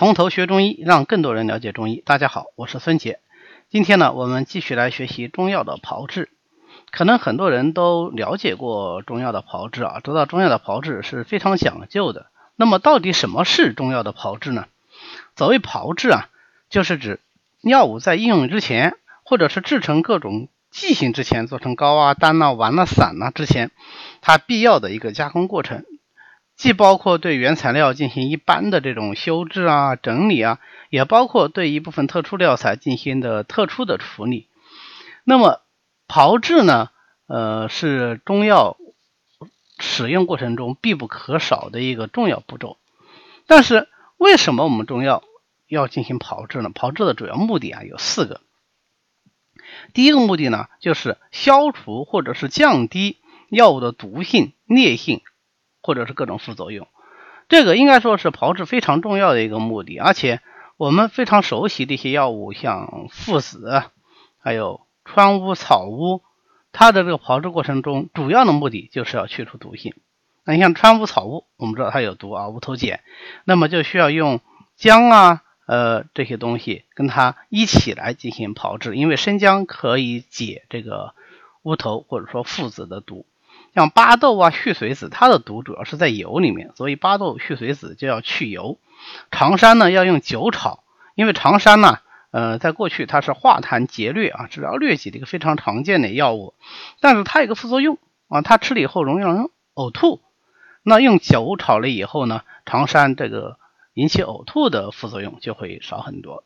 从头学中医，让更多人了解中医。大家好，我是孙杰。今天呢，我们继续来学习中药的炮制。可能很多人都了解过中药的炮制啊，知道中药的炮制是非常讲究的。那么，到底什么是中药的炮制呢？所谓炮制啊，就是指药物在应用之前，或者是制成各种剂型之前，做成膏啊、丹啊、丸啊、散啊之前，它必要的一个加工过程。既包括对原材料进行一般的这种修制啊、整理啊，也包括对一部分特殊料材进行的特殊的处理。那么炮制呢，呃，是中药使用过程中必不可少的一个重要步骤。但是为什么我们中药要进行炮制呢？炮制的主要目的啊有四个。第一个目的呢，就是消除或者是降低药物的毒性、烈性。或者是各种副作用，这个应该说是炮制非常重要的一个目的。而且我们非常熟悉的一些药物，像附子，还有川乌、草乌，它的这个炮制过程中，主要的目的就是要去除毒性。那你像川乌、草乌，我们知道它有毒啊，乌头碱，那么就需要用姜啊，呃这些东西跟它一起来进行炮制，因为生姜可以解这个乌头或者说附子的毒。像巴豆啊、续水子，它的毒主要是在油里面，所以巴豆、续水子就要去油。长山呢要用酒炒，因为长山呢，呃，在过去它是化痰解疟啊，治疗疟疾的一个非常常见的药物。但是它有个副作用啊，它吃了以后容易让人呕吐。那用酒炒了以后呢，长山这个引起呕吐的副作用就会少很多。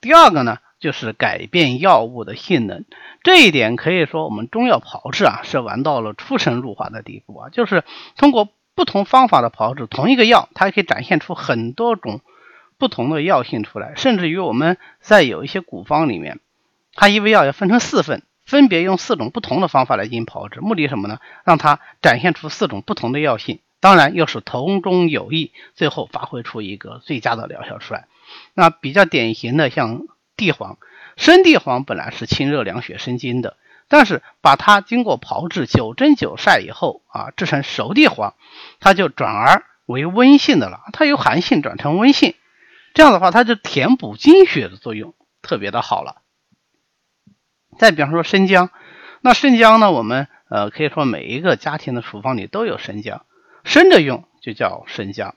第二个呢？就是改变药物的性能，这一点可以说我们中药炮制啊是玩到了出神入化的地步啊。就是通过不同方法的炮制，同一个药它可以展现出很多种不同的药性出来，甚至于我们在有一些古方里面，它一味药要分成四份，分别用四种不同的方法来进行炮制，目的什么呢？让它展现出四种不同的药性，当然又是同中有异，最后发挥出一个最佳的疗效出来。那比较典型的像。地黄，生地黄本来是清热凉血生津的，但是把它经过炮制、九蒸九晒以后啊，制成熟地黄，它就转而为温性的了。它由寒性转成温性，这样的话，它就填补精血的作用特别的好了。再比方说生姜，那生姜呢，我们呃可以说每一个家庭的厨房里都有生姜，生着用就叫生姜，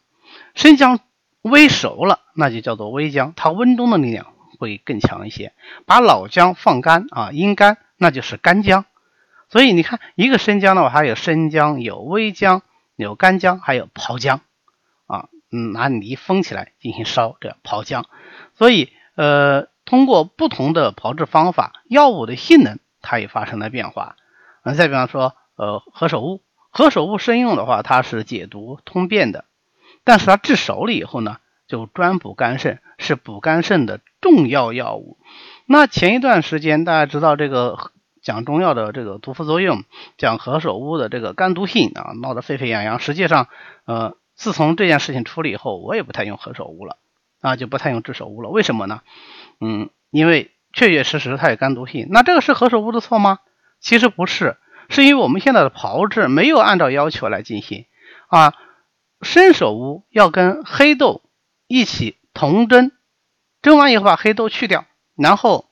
生姜煨熟了那就叫做煨姜，它温中的力量。会更强一些。把老姜放干啊，阴干，那就是干姜。所以你看，一个生姜的话，还有生姜、有微姜、有干姜，还有炮姜啊。嗯，拿泥封起来进行烧，这炮姜。所以，呃，通过不同的炮制方法，药物的性能它也发生了变化。啊，再比方说，呃，何首乌，何首乌生用的话，它是解毒通便的，但是它制熟了以后呢，就专补肝肾，是补肝肾的。重要药物。那前一段时间大家知道这个讲中药的这个毒副作用，讲何首乌的这个肝毒性啊，闹得沸沸扬扬。实际上，呃，自从这件事情出了以后，我也不太用何首乌了啊，就不太用炙首乌了。为什么呢？嗯，因为确确实实它有肝毒性。那这个是何首乌的错吗？其实不是，是因为我们现在的炮制没有按照要求来进行啊。生首乌要跟黑豆一起同蒸。蒸完以后把黑豆去掉，然后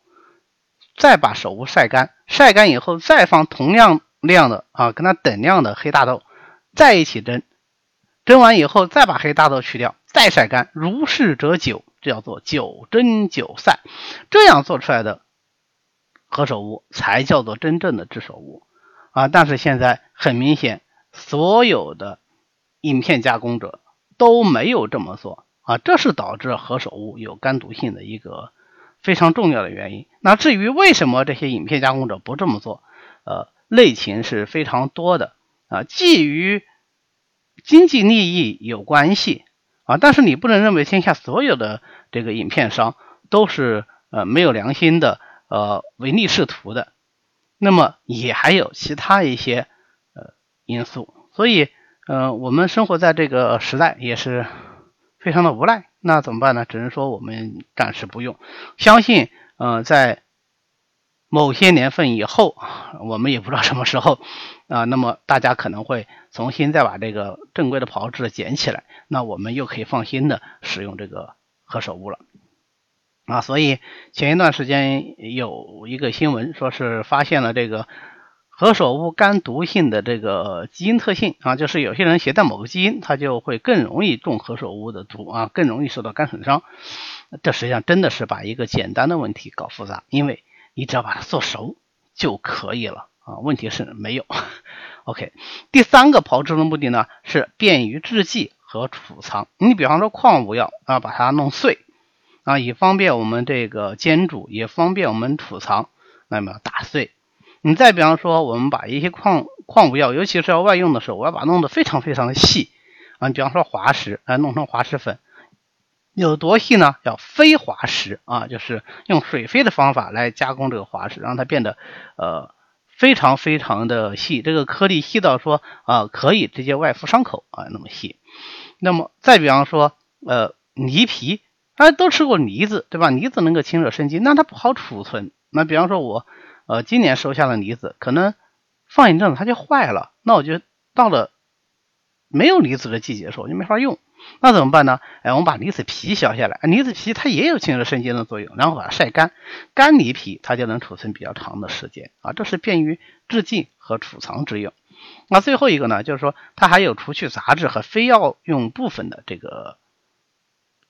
再把手乌晒干，晒干以后再放同样量的啊，跟它等量的黑大豆在一起蒸，蒸完以后再把黑大豆去掉，再晒干，如是者九，叫做九蒸九晒，这样做出来的何首乌才叫做真正的炙手乌啊！但是现在很明显，所有的影片加工者都没有这么做。啊，这是导致何首乌有肝毒性的一个非常重要的原因。那至于为什么这些影片加工者不这么做，呃，内情是非常多的啊，既与经济利益有关系啊，但是你不能认为天下所有的这个影片商都是呃没有良心的，呃唯利是图的。那么也还有其他一些呃因素，所以呃我们生活在这个时代也是。非常的无奈，那怎么办呢？只能说我们暂时不用。相信，呃，在某些年份以后，我们也不知道什么时候啊，那么大家可能会重新再把这个正规的炮制捡起来，那我们又可以放心的使用这个何首乌了啊。所以前一段时间有一个新闻，说是发现了这个何首乌肝毒性的这个基因特性啊，就是有些人携带某个基因，他就会更容易中何首乌的毒啊，更容易受到肝损伤。这实际上真的是把一个简单的问题搞复杂，因为你只要把它做熟就可以了啊。问题是没有。OK，第三个炮制的目的呢是便于制剂和储藏。你比方说矿物药啊，把它弄碎啊，以方便我们这个煎煮，也方便我们储藏。那么打碎。你再比方说，我们把一些矿矿物药，尤其是要外用的时候，我要把它弄得非常非常的细啊。你比方说滑石，啊，弄成滑石粉，有多细呢？叫飞滑石啊，就是用水飞的方法来加工这个滑石，让它变得呃。非常非常的细，这个颗粒细到说啊，可以直接外敷伤口啊，那么细。那么再比方说，呃，梨皮，大家都吃过梨子对吧？梨子能够清热生津，那它不好储存。那比方说我，呃，今年收下了梨子，可能放一阵子它就坏了，那我就到了没有梨子的季节的时候，就没法用。那怎么办呢？哎，我们把梨子皮削下来，梨子皮它也有清热生津的作用，然后把它晒干，干梨皮它就能储存比较长的时间啊，这是便于制剂和储藏之用。那最后一个呢，就是说它还有除去杂质和非药用部分的这个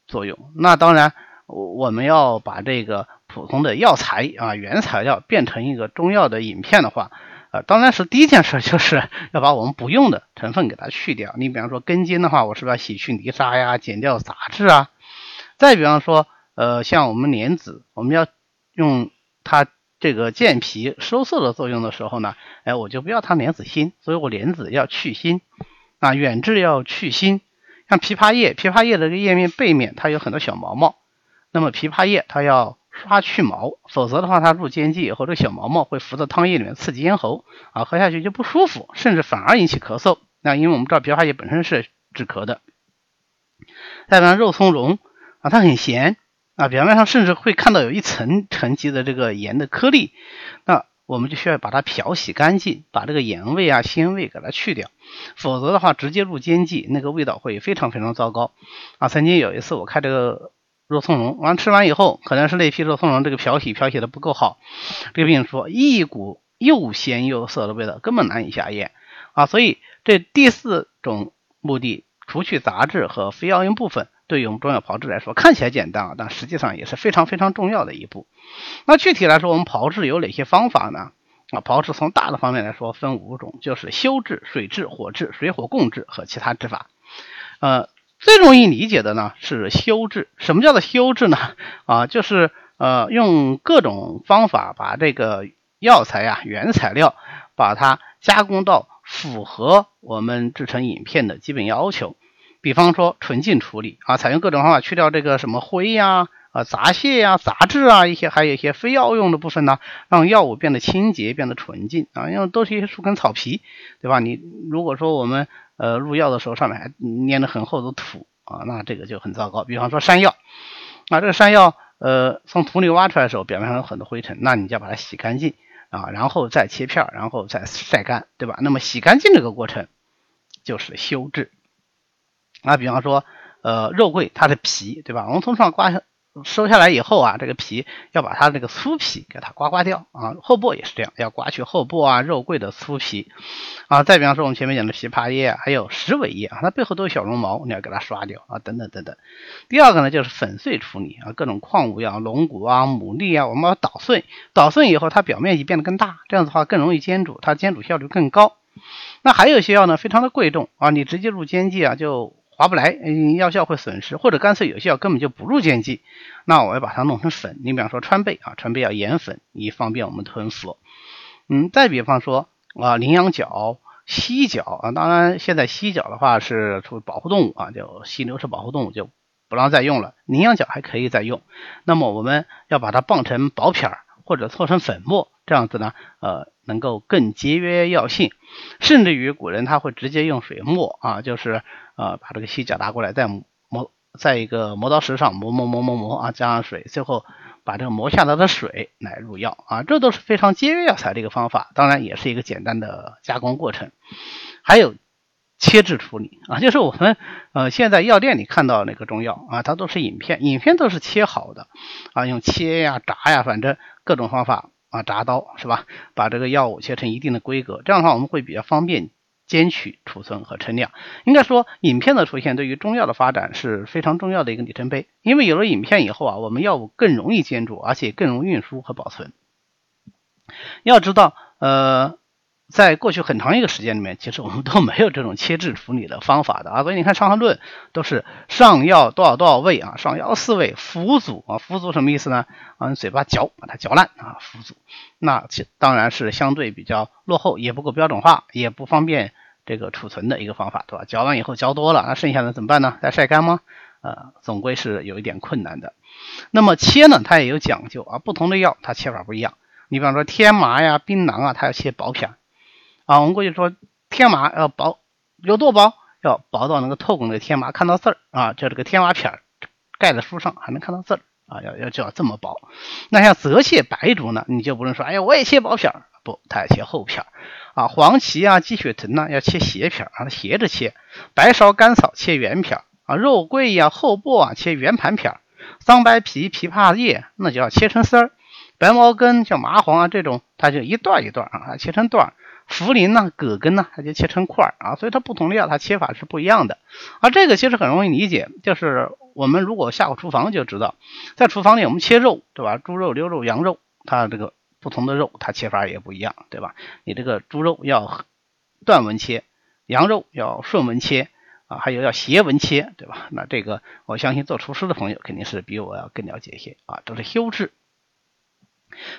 作用。那当然，我们要把这个普通的药材啊原材料变成一个中药的饮片的话。啊，当然是第一件事就是 要把我们不用的成分给它去掉。你比方说根茎的话，我是不是要洗去泥沙呀，剪掉杂质啊？再比方说，呃，像我们莲子，我们要用它这个健脾收涩的作用的时候呢，哎，我就不要它莲子心，所以我莲子要去心啊，远志要去心。像枇杷叶，枇杷叶的这个叶面背面它有很多小毛毛，那么枇杷叶它要。刷去毛，否则的话，它入煎剂以后，这个小毛毛会浮到汤液里面，刺激咽喉啊，喝下去就不舒服，甚至反而引起咳嗽。那因为我们知道枇杷叶本身是止咳的。再比方肉苁蓉啊，它很咸啊，表面上甚至会看到有一层沉积的这个盐的颗粒，那我们就需要把它漂洗干净，把这个盐味啊、鲜味给它去掉，否则的话，直接入煎剂，那个味道会非常非常糟糕啊。曾经有一次我开这个。肉苁蓉完吃完以后，可能是那批肉苁蓉这个漂洗漂洗的不够好，这个病人说一股又咸又涩的味道，根本难以下咽啊。所以这第四种目的，除去杂质和非药用部分，对于我们中药炮制来说看起来简单啊，但实际上也是非常非常重要的一步。那具体来说，我们炮制有哪些方法呢？啊，炮制从大的方面来说分五种，就是修制、水制、火制、水火共治和其他制法。呃。最容易理解的呢是修制。什么叫做修制呢？啊，就是呃用各种方法把这个药材啊原材料把它加工到符合我们制成饮片的基本要求。比方说纯净处理啊，采用各种方法去掉这个什么灰呀、啊杂屑呀、杂质啊一些，还有一些非药用的部分呢，让药物变得清洁、变得纯净啊，因为都是一些树根草皮，对吧？你如果说我们呃，入药的时候上面还粘着很厚的土啊，那这个就很糟糕。比方说山药，啊，这个山药，呃，从土里挖出来的时候，表面上有很多灰尘，那你就要把它洗干净啊，然后再切片，然后再晒干，对吧？那么洗干净这个过程就是修制。那，比方说，呃，肉桂它的皮，对吧？我们从上刮下。收下来以后啊，这个皮要把它这个粗皮给它刮刮掉啊。后部也是这样，要刮去后部啊肉桂的粗皮啊。再比方说我们前面讲的枇杷叶，还有石韦叶啊，它背后都有小绒毛，你要给它刷掉啊，等等等等。第二个呢就是粉碎处理啊，各种矿物药、龙骨啊、牡蛎啊，我们要捣碎，捣碎以后它表面积变得更大，这样子的话更容易煎煮，它煎煮效率更高。那还有一些药呢，非常的贵重啊，你直接入煎剂啊就。划不来，嗯，药效会损失，或者干脆有些药根本就不入煎剂，那我要把它弄成粉。你比方说川贝啊，川贝要研粉，以方便我们吞服。嗯，再比方说啊，羚羊角、犀角啊，当然现在犀角的话是属于保护动物啊，就犀牛是保护动物，就不让再用了。羚羊角还可以再用。那么我们要把它棒成薄片儿，或者搓成粉末，这样子呢，呃，能够更节约药性。甚至于古人他会直接用水磨啊，就是。呃，把这个犀角拿过来，再磨，在一个磨刀石上磨磨磨磨磨啊，加上水，最后把这个磨下来的水来入药啊，这都是非常节约药材的一个方法，当然也是一个简单的加工过程。还有切制处理啊，就是我们呃现在药店里看到那个中药啊，它都是影片，影片都是切好的啊，用切呀、炸呀，反正各种方法啊，铡刀是吧？把这个药物切成一定的规格，这样的话我们会比较方便煎取、储存和称量。应该说，影片的出现对于中药的发展是非常重要的一个里程碑，因为有了影片以后啊，我们药物更容易煎煮，而且更容易运输和保存。要知道，呃。在过去很长一个时间里面，其实我们都没有这种切制处理的方法的啊，所以你看《伤寒论》都是上药多少多少味啊，上药四味，服足啊，服足什么意思呢？啊，嘴巴嚼，把它嚼烂啊，服足。那当然是相对比较落后，也不够标准化，也不方便这个储存的一个方法，对吧？嚼完以后嚼多了，那剩下的怎么办呢？再晒干吗？呃，总归是有一点困难的。那么切呢，它也有讲究啊，不同的药它切法不一样。你比方说天麻呀、槟榔啊，它要切薄片。啊，我们过去说天麻要薄，有多薄？要薄到能够透过那个天麻看到字儿啊，就这个天麻片儿盖在书上还能看到字儿啊，要要就要这么薄。那像泽泻、白术呢，你就不能说，哎呀，我也切薄片儿，不，它要切厚片儿啊。黄芪啊、鸡血藤呢，要切斜片儿啊，斜着切。白芍、甘草切圆片儿啊，肉桂呀、厚薄啊切圆盘片儿。桑白皮、枇杷叶那就要切成丝儿。白茅根像麻黄啊这种，它就一段一段啊，切成段儿。茯苓呢，葛根呢，它就切成块儿啊，所以它不同的药它切法是不一样的。而这个其实很容易理解，就是我们如果下过厨房就知道，在厨房里我们切肉，对吧？猪肉、牛肉、羊肉，它这个不同的肉它切法也不一样，对吧？你这个猪肉要断纹切，羊肉要顺纹切啊，还有要斜纹切，对吧？那这个我相信做厨师的朋友肯定是比我要更了解一些啊，都是修制。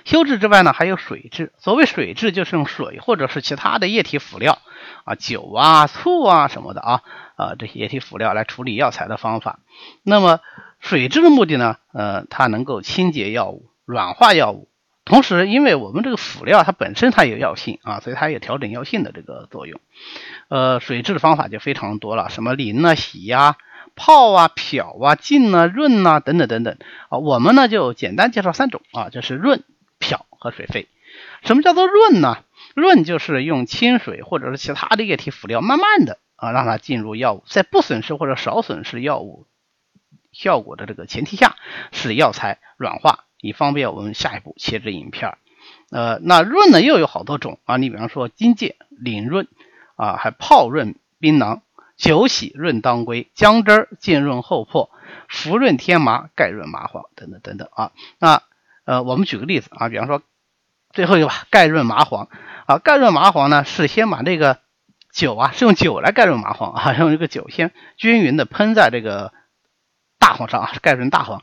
修制之外呢，还有水质。所谓水质，就是用水或者是其他的液体辅料啊，酒啊、醋啊什么的啊，啊这些液体辅料来处理药材的方法。那么水质的目的呢，呃，它能够清洁药物、软化药物，同时因为我们这个辅料它本身它有药性啊，所以它有调整药性的这个作用。呃，水质的方法就非常多了，什么淋啊、洗呀、泡啊、漂啊、浸啊、润啊等等等等啊。我们呢就简单介绍三种啊，就是润。漂和水沸，什么叫做润呢？润就是用清水或者是其他的液体辅料，慢慢的啊让它进入药物，在不损失或者少损失药物效果的这个前提下，使药材软化，以方便我们下一步切制饮片儿。呃，那润呢又有好多种啊，你比方说金芥淋润啊，还泡润槟榔，酒洗润当归，姜汁儿浸润厚朴，服润天麻，盖润麻黄等等等等啊，那。呃，我们举个例子啊，比方说最后一个吧，盖润麻黄啊，盖润麻黄呢是先把这个酒啊，是用酒来盖润麻黄啊，用这个酒先均匀的喷在这个大黄上啊，盖润大黄，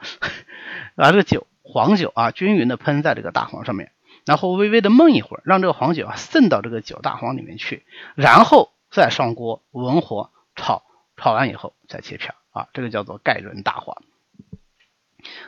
把这个酒黄酒啊均匀的喷在这个大黄上面，然后微微的焖一会儿，让这个黄酒啊渗到这个酒大黄里面去，然后再上锅文火炒，炒完以后再切片啊，这个叫做盖伦大黄。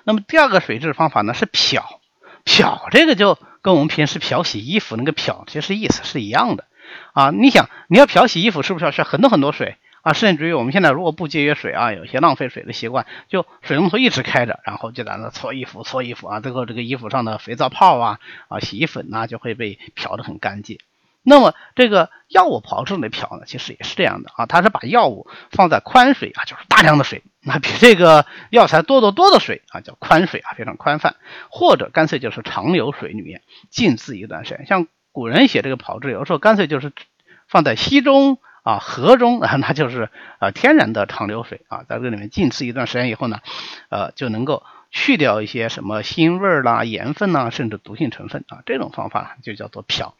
那么第二个水质方法呢是漂，漂这个就跟我们平时漂洗衣服那个漂其实意思是一样的啊。你想你要漂洗衣服是不是要需要很多很多水啊？甚至于我们现在如果不节约水啊，有些浪费水的习惯，就水龙头一直开着，然后就在那搓衣服搓衣服啊，最后这个衣服上的肥皂泡啊啊洗衣粉呐就会被漂得很干净。那么这个药物炮制的漂呢，其实也是这样的啊，它是把药物放在宽水啊，就是大量的水，那比这个药材多得多的水啊，叫宽水啊，非常宽泛，或者干脆就是长流水里面浸渍一段时间。像古人写这个炮制，有时候干脆就是放在溪中啊、河中啊，那就是啊天然的长流水啊，在这里面浸渍一段时间以后呢，呃就能够。去掉一些什么腥味啦、盐分呐，甚至毒性成分啊，这种方法就叫做漂。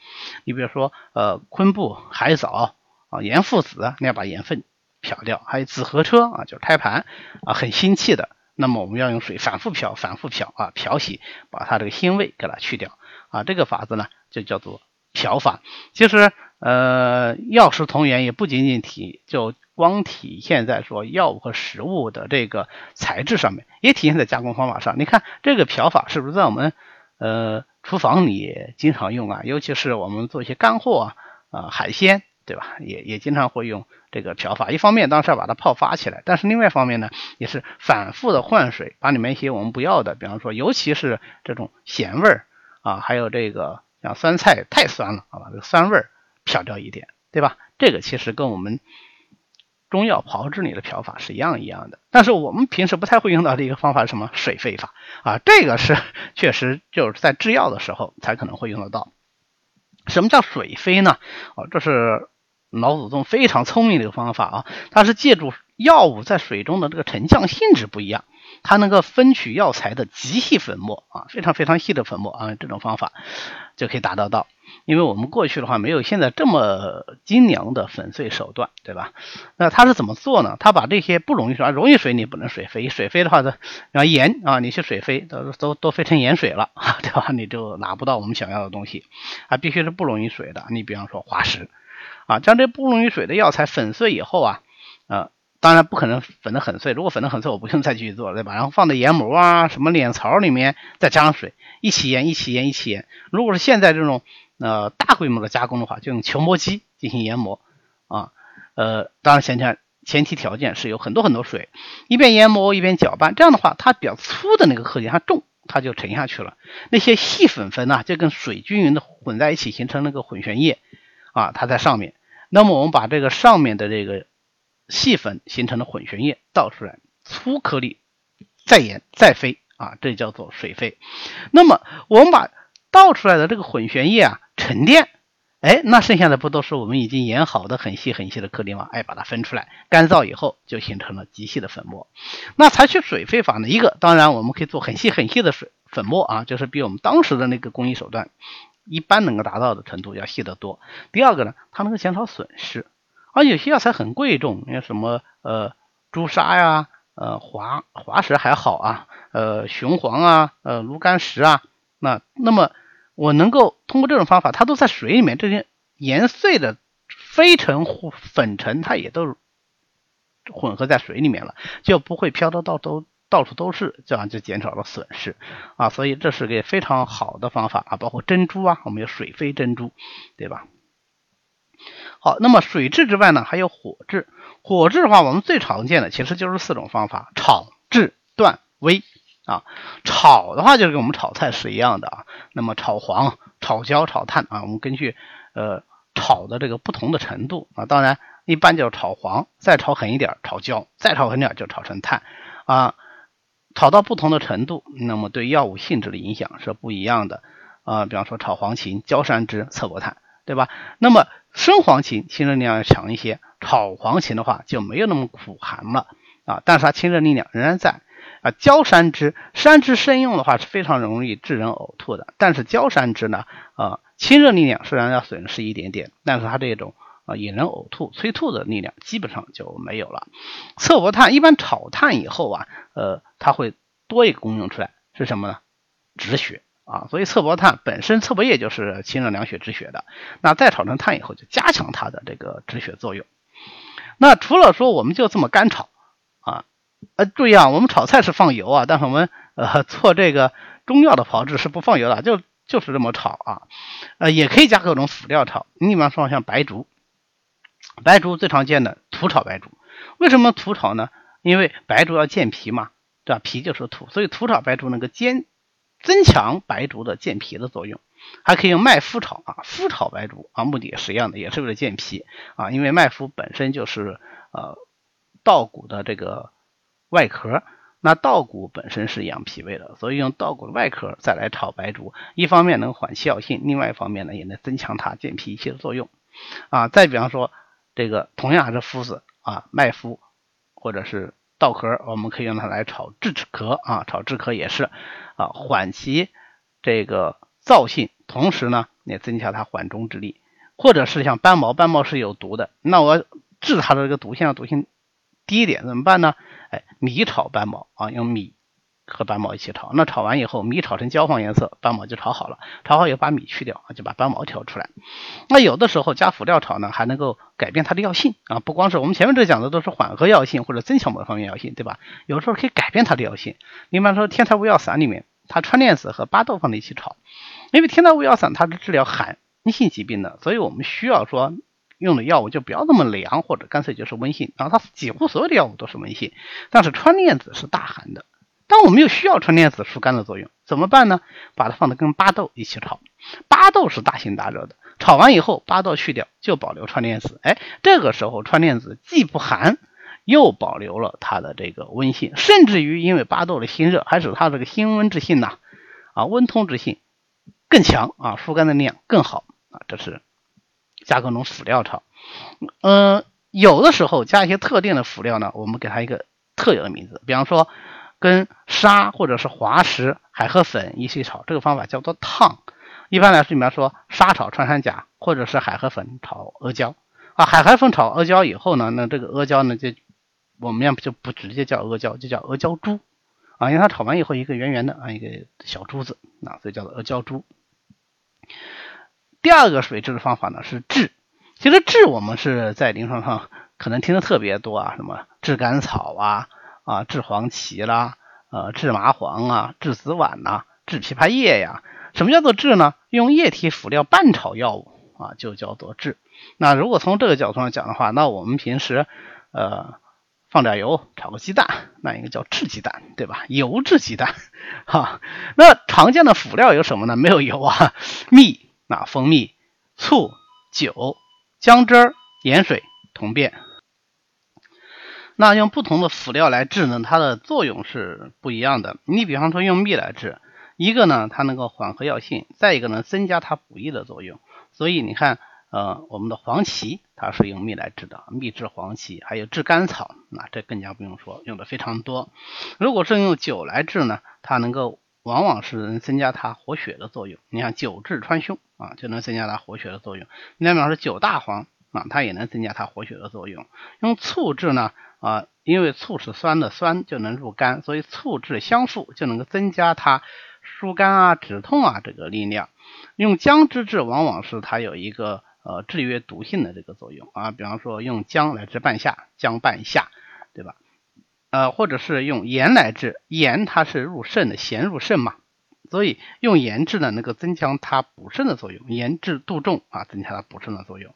你比如说，呃，昆布、海藻啊、盐附子，你要把盐分漂掉；还有紫河车啊，就是胎盘啊，很腥气的，那么我们要用水反复漂、反复漂啊，漂洗，把它这个腥味给它去掉啊。这个法子呢，就叫做漂法。其实，呃，药食同源也不仅仅体就。光体现在说药物和食物的这个材质上面，也体现在加工方法上。你看这个漂法是不是在我们呃厨房里经常用啊？尤其是我们做一些干货啊啊海鲜，对吧？也也经常会用这个漂法。一方面当时要把它泡发起来，但是另外一方面呢，也是反复的换水，把里面一些我们不要的，比方说尤其是这种咸味儿啊，还有这个像酸菜太酸了，好吧，这个酸味儿少掉一点，对吧？这个其实跟我们中药炮制里的漂法是一样一样的。但是我们平时不太会用到的一个方法是什么？水飞法啊，这个是确实就是在制药的时候才可能会用得到。什么叫水飞呢？啊，这是老祖宗非常聪明的一个方法啊，它是借助药物在水中的这个沉降性质不一样。它能够分取药材的极细粉末啊，非常非常细的粉末啊，这种方法就可以达到到。因为我们过去的话没有现在这么精良的粉碎手段，对吧？那它是怎么做呢？它把这些不溶于水，溶于水你不能水飞，水飞的话呢，后盐啊，你去水飞都都都飞成盐水了，对吧？你就拿不到我们想要的东西，啊，必须是不溶于水的。你比方说化石啊，将这不溶于水的药材粉碎以后啊，呃。当然不可能粉得很碎，如果粉得很碎，我不用再继续做了，对吧？然后放在研磨啊，什么碾槽里面，再加上水，一起研，一起研，一起研。如果是现在这种呃大规模的加工的话，就用球磨机进行研磨啊。呃，当然前提前提条件是有很多很多水，一边研磨一边搅拌，这样的话，它比较粗的那个颗粒它重，它就沉下去了。那些细粉粉呢，就跟水均匀的混在一起，形成那个混悬液啊，它在上面。那么我们把这个上面的这个。细粉形成的混悬液倒出来，粗颗粒再研再飞啊，这叫做水飞。那么我们把倒出来的这个混悬液啊沉淀，哎，那剩下的不都是我们已经研好的很细很细的颗粒吗？哎，把它分出来，干燥以后就形成了极细的粉末。那采取水飞法呢？一个当然我们可以做很细很细的水粉末啊，就是比我们当时的那个工艺手段一般能够达到的程度要细得多。第二个呢，它能够减少损失。而有些药材很贵重，你看什么呃朱砂呀，呃华华石还好啊，呃雄黄啊，呃炉甘石啊，那那么我能够通过这种方法，它都在水里面，这些研碎的飞尘粉尘，它也都混合在水里面了，就不会飘的到都到处都是，这样就减少了损失啊，所以这是个非常好的方法啊，包括珍珠啊，我们有水飞珍珠，对吧？好，那么水制之外呢，还有火制。火制的话，我们最常见的其实就是四种方法：炒、制、断、煨。啊，炒的话就是跟我们炒菜是一样的啊。那么炒黄、炒焦、炒炭啊，我们根据呃炒的这个不同的程度啊，当然一般就炒黄，再炒狠一点炒焦，再炒狠点就炒成炭啊。炒到不同的程度，那么对药物性质的影响是不一样的啊。比方说炒黄芩、焦山栀、侧柏炭。对吧？那么生黄芩清热力量要强一些，炒黄芩的话就没有那么苦寒了啊，但是它清热力量仍然在啊。焦山栀，山栀生用的话是非常容易致人呕吐的，但是焦山栀呢，啊，清热力量虽然要损失一点点，但是它这种啊引人呕吐、催吐的力量基本上就没有了。侧柏炭一般炒炭以后啊，呃，它会多一个功用出来，是什么呢？止血。啊，所以侧柏炭本身侧柏叶就是清热凉血止血的，那再炒成炭以后就加强它的这个止血作用。那除了说我们就这么干炒啊，呃，注意啊，我们炒菜是放油啊，但是我们呃做这个中药的炮制是不放油的，就就是这么炒啊，呃，也可以加各种辅料炒。你比方说像白术，白术最常见的土炒白术，为什么土炒呢？因为白术要健脾嘛，对吧？脾就是土，所以土炒白术能够健。增强白术的健脾的作用，还可以用麦麸炒啊，麸炒白术啊，目的也是一样的，也是为了健脾啊。因为麦麸本身就是呃稻谷的这个外壳，那稻谷本身是养脾胃的，所以用稻谷的外壳再来炒白术，一方面能缓气药性，另外一方面呢也能增强它健脾益气的作用啊。再比方说这个同样还是麸子啊，麦麸或者是。稻壳我们可以用它来炒炙壳啊，炒炙壳也是啊，缓其这个燥性，同时呢也增强它缓中之力。或者是像斑毛，斑毛是有毒的，那我治它的这个毒性，毒性低一点怎么办呢？哎，米炒斑毛啊，用米。和斑毛一起炒，那炒完以后，米炒成焦黄颜色，斑毛就炒好了。炒好以后把米去掉啊，就把斑毛挑出来。那有的时候加辅料炒呢，还能够改变它的药性啊，不光是我们前面这讲的都是缓和药性或者增强某方面药性，对吧？有时候可以改变它的药性。你比方说天台乌药散里面，它川链子和巴豆放在一起炒，因为天台乌药散它是治疗寒性疾病的，所以我们需要说用的药物就不要那么凉，或者干脆就是温性。然后它几乎所有的药物都是温性，但是川链子是大寒的。但我们又需要川链子疏肝的作用，怎么办呢？把它放的跟巴豆一起炒，巴豆是大辛大热的，炒完以后巴豆去掉，就保留川链子。哎，这个时候川链子既不寒又保留了它的这个温性，甚至于因为巴豆的辛热，还使它这个辛温之性呐，啊温通之性更强啊，疏肝的力量更好啊。这是加各种辅料炒，嗯，有的时候加一些特定的辅料呢，我们给它一个特有的名字，比方说跟沙或者是滑石、海河粉一起炒，这个方法叫做烫。一般来说，比方说沙炒穿山甲，或者是海河粉炒阿胶啊，海河粉炒阿胶以后呢，那这个阿胶呢就。我们要不就不直接叫阿胶，就叫阿胶珠啊，因为它炒完以后一个圆圆的啊，一个小珠子啊，所以叫做阿胶珠。第二个水质的方法呢是治，其实治我们是在临床上可能听的特别多啊，什么炙甘草啊啊，制黄芪啦，呃，制麻黄啊，制紫菀呐，制枇杷叶呀。什么叫做治呢？用液体辅料拌炒药物啊，就叫做治。那如果从这个角度上讲的话，那我们平时呃。放点油炒个鸡蛋，那应该叫制鸡蛋，对吧？油制鸡蛋，哈。那常见的辅料有什么呢？没有油啊，蜜、那蜂蜜、醋、酒、姜汁儿、盐水、铜变。那用不同的辅料来制呢，它的作用是不一样的。你比方说用蜜来制，一个呢它能够缓和药性，再一个呢增加它补益的作用。所以你看。呃，我们的黄芪它是用蜜来治的，蜜制黄芪，还有治甘草，那这更加不用说，用的非常多。如果是用酒来治呢，它能够往往是能增加它活血的作用。你看酒治川芎啊，就能增加它活血的作用。你比方说酒大黄啊，它也能增加它活血的作用。用醋治呢啊，因为醋是酸的，酸就能入肝，所以醋制香附就能够增加它疏肝啊、止痛啊这个力量。用姜汁治，往往是它有一个。呃，制约毒性的这个作用啊，比方说用姜来治半夏，姜半夏，对吧？呃，或者是用盐来治，盐它是入肾的，咸入肾嘛，所以用盐治呢，能够增强它补肾的作用，盐治杜仲啊，增加它补肾的作用。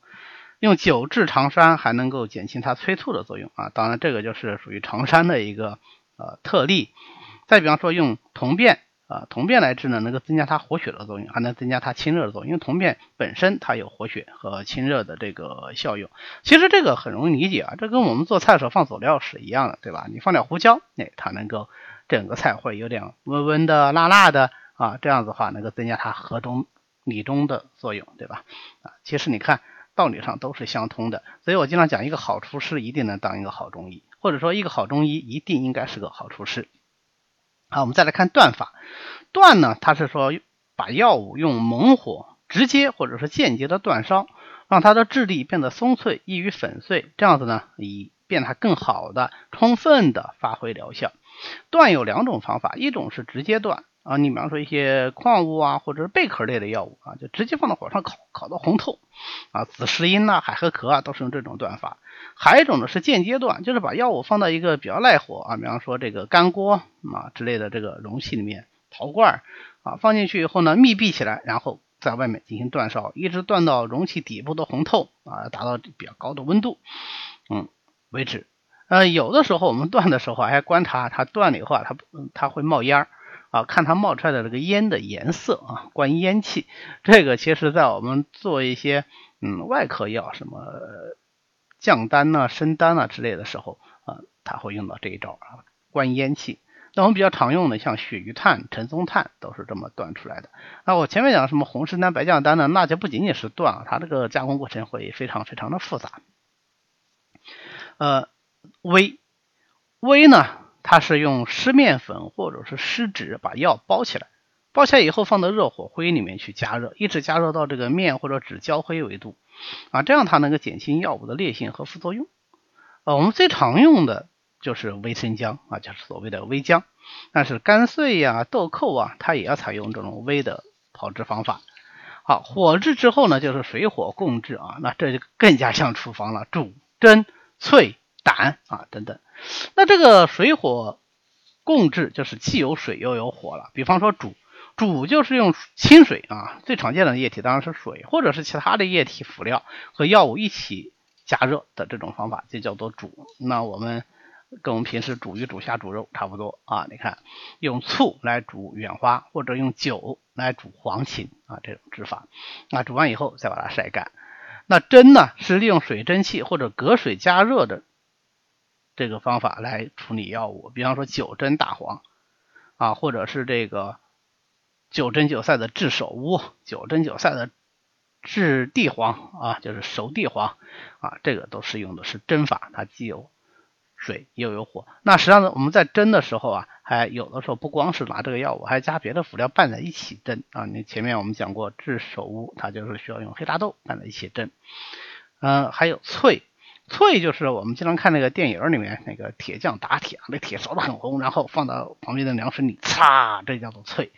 用酒治长山，还能够减轻它催吐的作用啊，当然这个就是属于长山的一个呃特例。再比方说用铜变。啊，铜变来治呢，能够增加它活血的作用，还能增加它清热的作用。因为铜变本身它有活血和清热的这个效用。其实这个很容易理解啊，这跟我们做菜的时候放佐料是一样的，对吧？你放点胡椒，哎，它能够整个菜会有点温温的、辣辣的啊，这样子的话能够增加它和中理中的作用，对吧？啊，其实你看道理上都是相通的。所以我经常讲，一个好厨师一定能当一个好中医，或者说一个好中医一定应该是个好厨师。好，我们再来看断法。断呢，它是说把药物用猛火直接或者是间接的断烧，让它的质地变得松脆，易于粉碎。这样子呢，以便它更好的、充分的发挥疗效。断有两种方法，一种是直接断啊，你比方说一些矿物啊，或者是贝壳类的药物啊，就直接放到火上烤，烤到红透啊。紫石英呐、海河壳啊，都是用这种断法。还有一种呢是间接断，就是把药物放到一个比较耐火啊，比方说这个干锅啊之类的这个容器里面，陶罐啊放进去以后呢，密闭起来，然后在外面进行煅烧，一直断到容器底部的红透啊，达到比较高的温度，嗯为止。呃，有的时候我们断的时候还观察它断了以后啊，它它会冒烟儿啊，看它冒出来的这个烟的颜色啊，观烟气。这个其实在我们做一些嗯外科药什么。降丹呐、升丹呐之类的时候啊，他会用到这一招啊，观烟气。那我们比较常用的，像鳕鱼炭、陈松炭都是这么断出来的。那我前面讲什么红参丹、白降丹呢？那就不仅仅是断，它这个加工过程会非常非常的复杂。呃，煨煨呢，它是用湿面粉或者是湿纸把药包起来，包起来以后放到热火灰里面去加热，一直加热到这个面或者纸焦灰为度。啊，这样它能够减轻药物的烈性和副作用。呃，我们最常用的就是微生姜啊，就是所谓的微姜。但是干碎呀、豆蔻啊，它也要采用这种微的炮制方法。好，火制之后呢，就是水火共治啊，那这就更加像厨房了，煮、蒸、淬、胆啊等等。那这个水火共治，就是既有水又有火了。比方说煮。煮就是用清水啊，最常见的液体当然是水，或者是其他的液体辅料和药物一起加热的这种方法，就叫做煮。那我们跟我们平时煮鱼、煮虾、煮肉差不多啊。你看，用醋来煮远花，或者用酒来煮黄芩啊，这种制法。那煮完以后再把它晒干。那蒸呢，是利用水蒸气或者隔水加热的这个方法来处理药物，比方说九针大黄啊，或者是这个九针九赛的炙手乌，九针九赛的炙地黄啊，就是熟地黄啊，这个都是用的是针法，它既有水又有火。那实际上呢，我们在针的时候啊，还有的时候不光是拿这个药物，还加别的辅料拌在一起针啊。你前面我们讲过炙手乌，它就是需要用黑大豆拌在一起针。嗯，还有脆，淬就是我们经常看那个电影里面那个铁匠打铁，那铁烧得很红，然后放到旁边的凉水里擦，这叫做淬。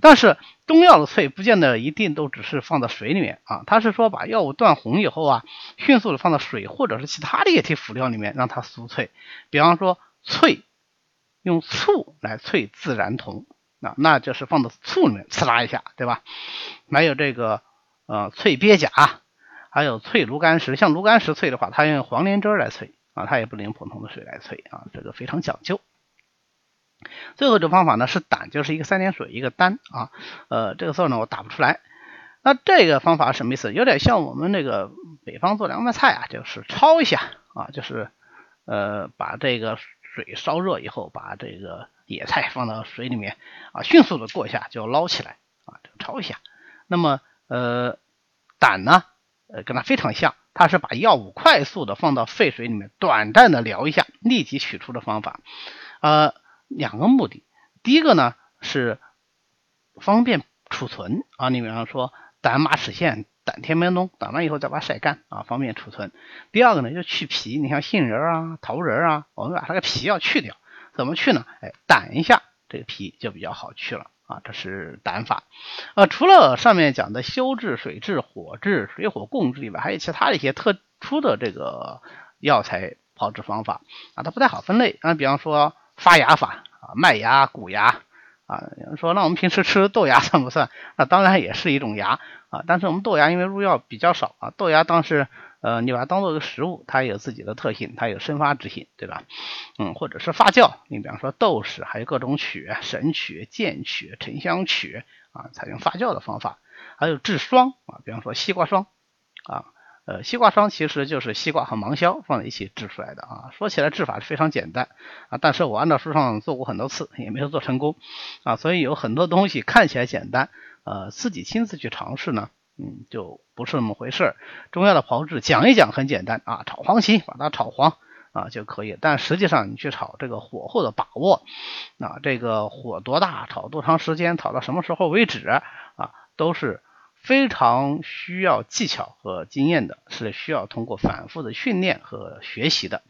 但是中药的淬不见得一定都只是放到水里面啊，它是说把药物断红以后啊，迅速的放到水或者是其他的液体辅料里面让它酥脆。比方说淬，用醋来淬自然酮，那那就是放到醋里面呲啦一下，对吧？还有这个呃淬鳖甲。还有淬炉甘石，像炉甘石淬的话，它用黄连汁来淬啊，它也不用普通的水来淬啊，这个非常讲究。最后一种方法呢是胆，就是一个三点水一个丹啊，呃，这个字呢我打不出来。那这个方法什么意思？有点像我们那个北方做凉拌菜啊，就是焯一下啊，就是呃把这个水烧热以后，把这个野菜放到水里面啊，迅速的过一下就捞起来啊，就焯一下。那么呃胆呢？呃，跟它非常像，它是把药物快速的放到沸水里面，短暂的疗一下，立即取出的方法。呃，两个目的，第一个呢是方便储存啊，你比方说胆马齿苋、胆天门冬，打完以后再把它晒干啊，方便储存。第二个呢就去皮，你像杏仁啊、桃仁啊，我们把它的皮要去掉，怎么去呢？哎，掸一下，这个皮就比较好去了。啊，这是胆法。啊，除了上面讲的修治、水治、火治、水火共治以外，还有其他的一些特殊的这个药材炮制方法啊，它不太好分类啊。比方说发芽法啊，麦芽、谷芽啊，有人说那我们平时吃豆芽算不算？那当然也是一种芽啊，但是我们豆芽因为入药比较少啊，豆芽当时。呃，你把它当做一个食物，它有自己的特性，它有生发之性，对吧？嗯，或者是发酵，你比方说豆豉，还有各种曲、神曲、剑曲、沉香曲啊，采用发酵的方法，还有制霜啊，比方说西瓜霜啊，呃，西瓜霜其实就是西瓜和芒硝放在一起制出来的啊。说起来制法是非常简单啊，但是我按照书上做过很多次，也没有做成功啊，所以有很多东西看起来简单，呃，自己亲自去尝试呢。嗯，就不是那么回事儿中药的炮制讲一讲很简单啊，炒黄芪把它炒黄啊就可以。但实际上你去炒这个火候的把握啊，这个火多大，炒多长时间，炒到什么时候为止啊，都是非常需要技巧和经验的，是需要通过反复的训练和学习的。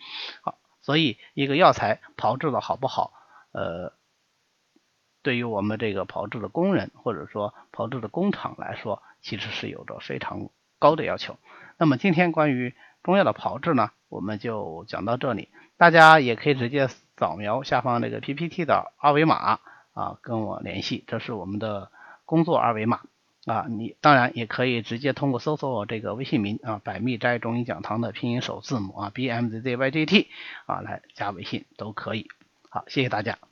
好，所以一个药材炮制的好不好，呃。对于我们这个炮制的工人，或者说炮制的工厂来说，其实是有着非常高的要求。那么今天关于中药的炮制呢，我们就讲到这里。大家也可以直接扫描下方这个 PPT 的二维码啊，跟我联系，这是我们的工作二维码啊。你当然也可以直接通过搜索我这个微信名啊，百密斋中医讲堂的拼音首字母啊，B M Z Z Y J T 啊，来加微信都可以。好，谢谢大家。